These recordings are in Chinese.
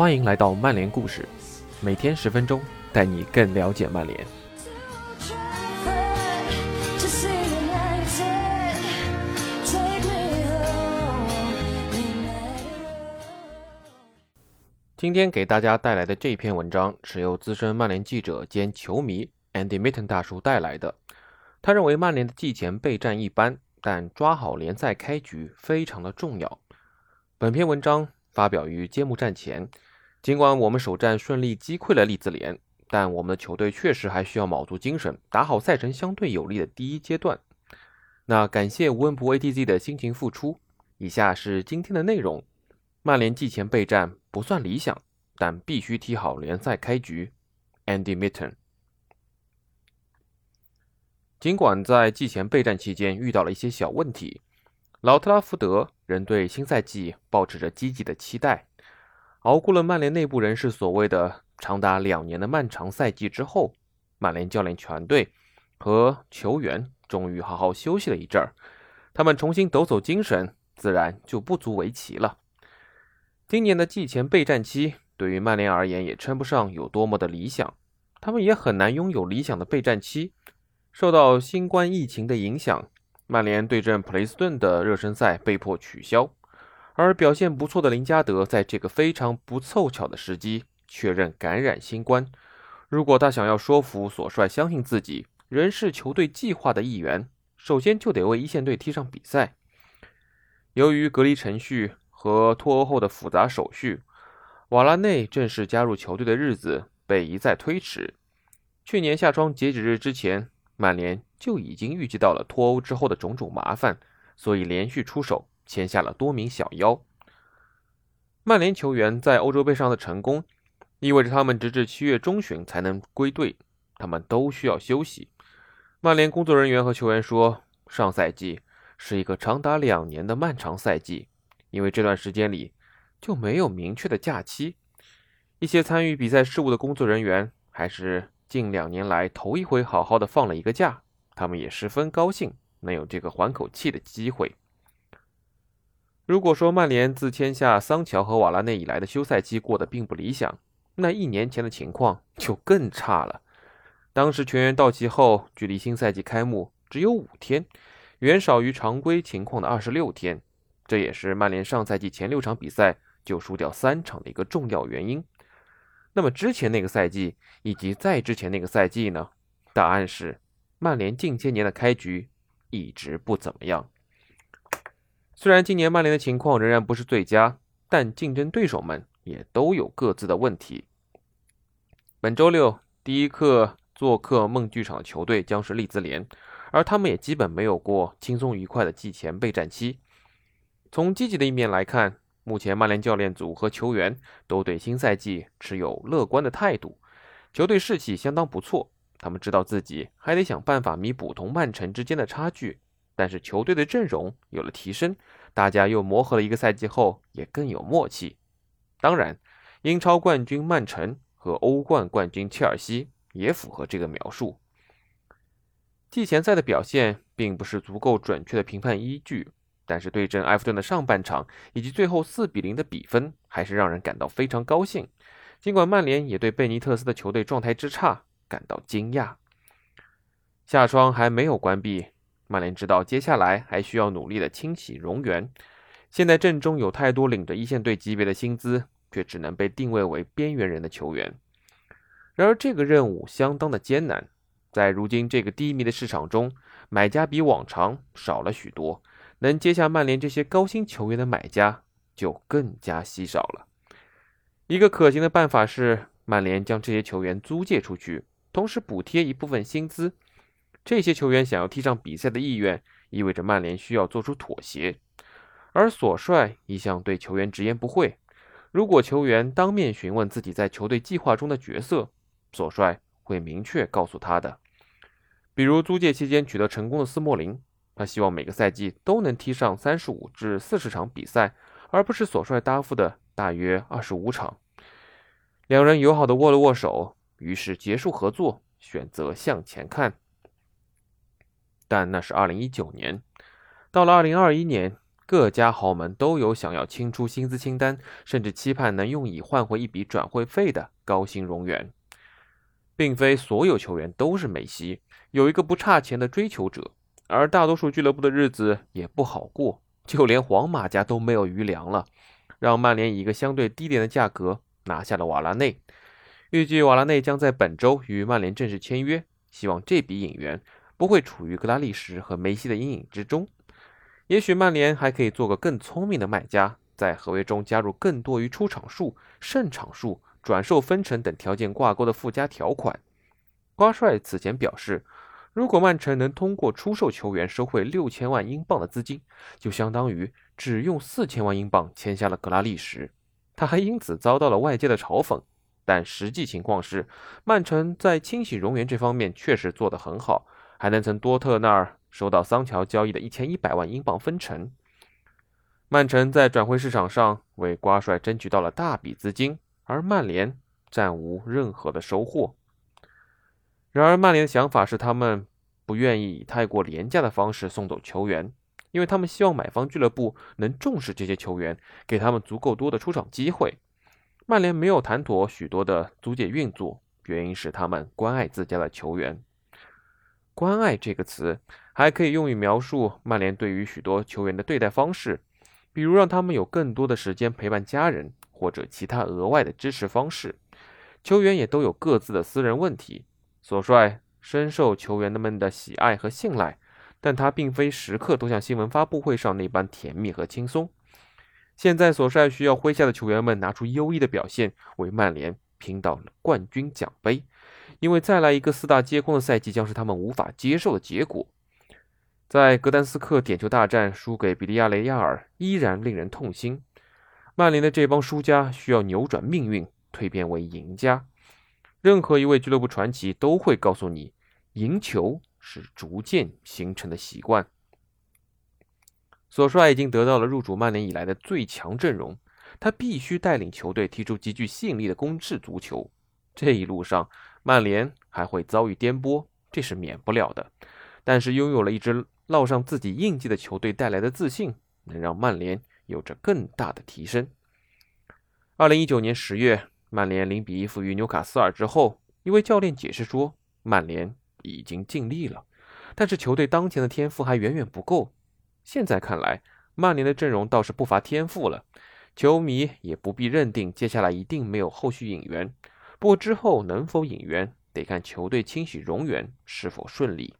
欢迎来到曼联故事，每天十分钟，带你更了解曼联。今天给大家带来的这篇文章是由资深曼联记者兼球迷 Andy Mitten 大叔带来的。他认为曼联的季前备战一般，但抓好联赛开局非常的重要。本篇文章发表于揭幕战前。尽管我们首战顺利击溃了利兹联，但我们的球队确实还需要卯足精神，打好赛程相对有利的第一阶段。那感谢无恩不为 TZ 的辛勤付出。以下是今天的内容。曼联季前备战不算理想，但必须踢好联赛开局。Andy Mitten。尽管在季前备战期间遇到了一些小问题，老特拉福德仍对新赛季保持着积极的期待。熬过了曼联内部人士所谓的长达两年的漫长赛季之后，曼联教练团队和球员终于好好休息了一阵儿，他们重新抖擞精神，自然就不足为奇了。今年的季前备战期对于曼联而言也称不上有多么的理想，他们也很难拥有理想的备战期。受到新冠疫情的影响，曼联对阵普雷斯顿的热身赛被迫取消，而表现不错的林加德在这个非常不凑巧的时机确认感染新冠。如果他想要说服索帅相信自己仍是球队计划的一员，首先就得为一线队踢上比赛。由于隔离程序。和脱欧后的复杂手续，瓦拉内正式加入球队的日子被一再推迟。去年夏窗截止日之前，曼联就已经预计到了脱欧之后的种种麻烦，所以连续出手签下了多名小妖。曼联球员在欧洲杯上的成功，意味着他们直至七月中旬才能归队，他们都需要休息。曼联工作人员和球员说，上赛季是一个长达两年的漫长赛季。因为这段时间里就没有明确的假期，一些参与比赛事务的工作人员还是近两年来头一回好好的放了一个假，他们也十分高兴能有这个缓口气的机会。如果说曼联自签下桑乔和瓦拉内以来的休赛期过得并不理想，那一年前的情况就更差了。当时全员到齐后，距离新赛季开幕只有五天，远少于常规情况的二十六天。这也是曼联上赛季前六场比赛就输掉三场的一个重要原因。那么之前那个赛季以及再之前那个赛季呢？答案是曼联近些年的开局一直不怎么样。虽然今年曼联的情况仍然不是最佳，但竞争对手们也都有各自的问题。本周六第一课做客梦剧场的球队将是利兹联，而他们也基本没有过轻松愉快的季前备战期。从积极的一面来看，目前曼联教练组和球员都对新赛季持有乐观的态度，球队士气相当不错。他们知道自己还得想办法弥补同曼城之间的差距，但是球队的阵容有了提升，大家又磨合了一个赛季后，也更有默契。当然，英超冠军曼城和欧冠冠军切尔西也符合这个描述。季前赛的表现并不是足够准确的评判依据。但是对阵埃弗顿的上半场以及最后四比零的比分，还是让人感到非常高兴。尽管曼联也对贝尼特斯的球队状态之差感到惊讶。夏窗还没有关闭，曼联知道接下来还需要努力的清洗容员。现在阵中有太多领着一线队级别的薪资，却只能被定位为边缘人的球员。然而这个任务相当的艰难，在如今这个低迷的市场中，买家比往常少了许多。能接下曼联这些高薪球员的买家就更加稀少了。一个可行的办法是，曼联将这些球员租借出去，同时补贴一部分薪资。这些球员想要踢上比赛的意愿，意味着曼联需要做出妥协。而索帅一向对球员直言不讳。如果球员当面询问自己在球队计划中的角色，索帅会明确告诉他的。比如租借期间取得成功的斯莫林。他希望每个赛季都能踢上三十五至四十场比赛，而不是索帅答复的大约二十五场。两人友好的握了握手，于是结束合作，选择向前看。但那是二零一九年，到了二零二一年，各家豪门都有想要清出薪资清单，甚至期盼能用以换回一笔转会费的高薪冗员。并非所有球员都是梅西，有一个不差钱的追求者，而大多数俱乐部的日子也不好过，就连皇马家都没有余粮了，让曼联以一个相对低廉的价格拿下了瓦拉内。预计瓦拉内将在本周与曼联正式签约，希望这笔引援不会处于格拉利什和梅西的阴影之中。也许曼联还可以做个更聪明的卖家，在合约中加入更多于出场数、胜场数。转售分成等条件挂钩的附加条款。瓜帅此前表示，如果曼城能通过出售球员收回六千万英镑的资金，就相当于只用四千万英镑签下了格拉利什。他还因此遭到了外界的嘲讽。但实际情况是，曼城在清洗冗员这方面确实做得很好，还能从多特那儿收到桑乔交易的一千一百万英镑分成。曼城在转会市场上为瓜帅争取到了大笔资金。而曼联暂无任何的收获。然而，曼联的想法是，他们不愿意以太过廉价的方式送走球员，因为他们希望买方俱乐部能重视这些球员，给他们足够多的出场机会。曼联没有谈妥许多的租借运作，原因是他们关爱自家的球员。关爱这个词还可以用于描述曼联对于许多球员的对待方式，比如让他们有更多的时间陪伴家人。或者其他额外的支持方式，球员也都有各自的私人问题。索帅深受球员们的喜爱和信赖，但他并非时刻都像新闻发布会上那般甜蜜和轻松。现在，索帅需要麾下的球员们拿出优异的表现，为曼联拼到冠军奖杯，因为再来一个四大皆空的赛季将是他们无法接受的结果。在格丹斯克点球大战输给比利亚雷亚尔，依然令人痛心。曼联的这帮输家需要扭转命运，蜕变为赢家。任何一位俱乐部传奇都会告诉你，赢球是逐渐形成的习惯。索帅已经得到了入主曼联以来的最强阵容，他必须带领球队踢出极具吸引力的攻势足球。这一路上，曼联还会遭遇颠簸，这是免不了的。但是，拥有了一支烙上自己印记的球队带来的自信，能让曼联。有着更大的提升。二零一九年十月，曼联零比一负于纽卡斯尔之后，一位教练解释说，曼联已经尽力了，但是球队当前的天赋还远远不够。现在看来，曼联的阵容倒是不乏天赋了，球迷也不必认定接下来一定没有后续引援。不过之后能否引援，得看球队清洗容员是否顺利。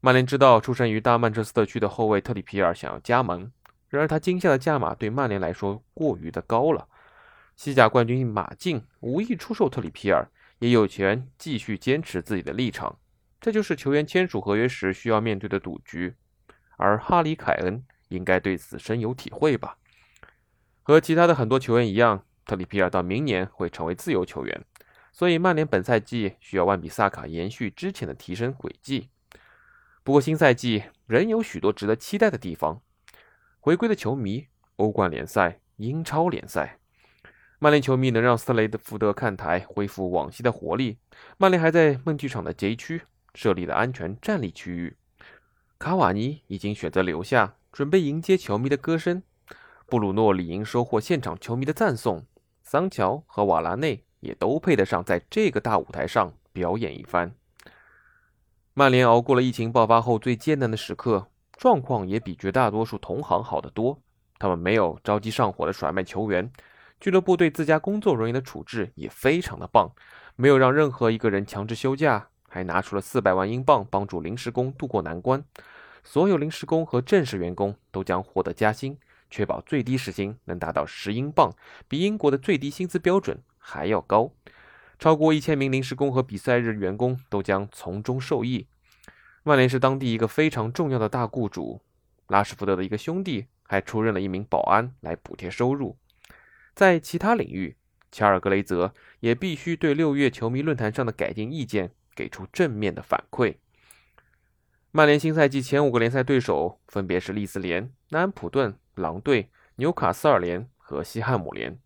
曼联知道，出生于大曼彻斯特区的后卫特里皮尔想要加盟。然而，他惊吓的价码对曼联来说过于的高了。西甲冠军马竞无意出售特里皮尔，也有权继续坚持自己的立场。这就是球员签署合约时需要面对的赌局。而哈里凯恩应该对此深有体会吧？和其他的很多球员一样，特里皮尔到明年会成为自由球员，所以曼联本赛季需要万比萨卡延续之前的提升轨迹。不过，新赛季仍有许多值得期待的地方。回归的球迷，欧冠联赛、英超联赛，曼联球迷能让斯特雷福德看台恢复往昔的活力。曼联还在梦剧场的 J 区设立了安全站立区域。卡瓦尼已经选择留下，准备迎接球迷的歌声。布鲁诺理应收获现场球迷的赞颂。桑乔和瓦拉内也都配得上在这个大舞台上表演一番。曼联熬过了疫情爆发后最艰难的时刻。状况也比绝大多数同行好得多。他们没有着急上火的甩卖球员，俱乐部对自家工作人员的处置也非常的棒，没有让任何一个人强制休假，还拿出了四百万英镑帮助临时工渡过难关。所有临时工和正式员工都将获得加薪，确保最低时薪能达到十英镑，比英国的最低薪资标准还要高。超过一千名临时工和比赛日员工都将从中受益。曼联是当地一个非常重要的大雇主，拉什福德的一个兄弟还出任了一名保安来补贴收入。在其他领域，乔尔格雷泽也必须对六月球迷论坛上的改进意见给出正面的反馈。曼联新赛季前五个联赛对手分别是利兹联、南安普顿、狼队、纽卡斯尔联和西汉姆联。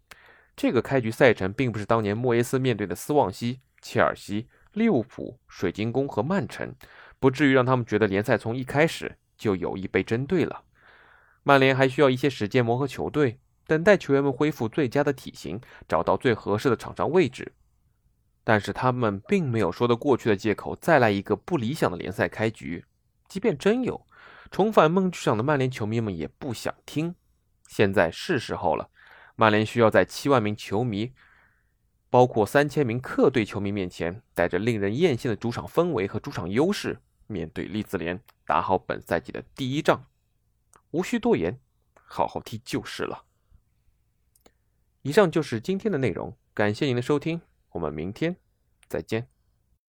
这个开局赛程并不是当年莫耶斯面对的斯旺西、切尔西、利物浦、水晶宫和曼城。不至于让他们觉得联赛从一开始就有意被针对了。曼联还需要一些时间磨合球队，等待球员们恢复最佳的体型，找到最合适的场上位置。但是他们并没有说得过去的借口，再来一个不理想的联赛开局。即便真有，重返梦剧场的曼联球迷们也不想听。现在是时候了，曼联需要在七万名球迷，包括三千名客队球迷面前，带着令人艳羡的主场氛围和主场优势，面对利兹联，打好本赛季的第一仗。无需多言，好好踢就是了。以上就是今天的内容，感谢您的收听。我们明天再见。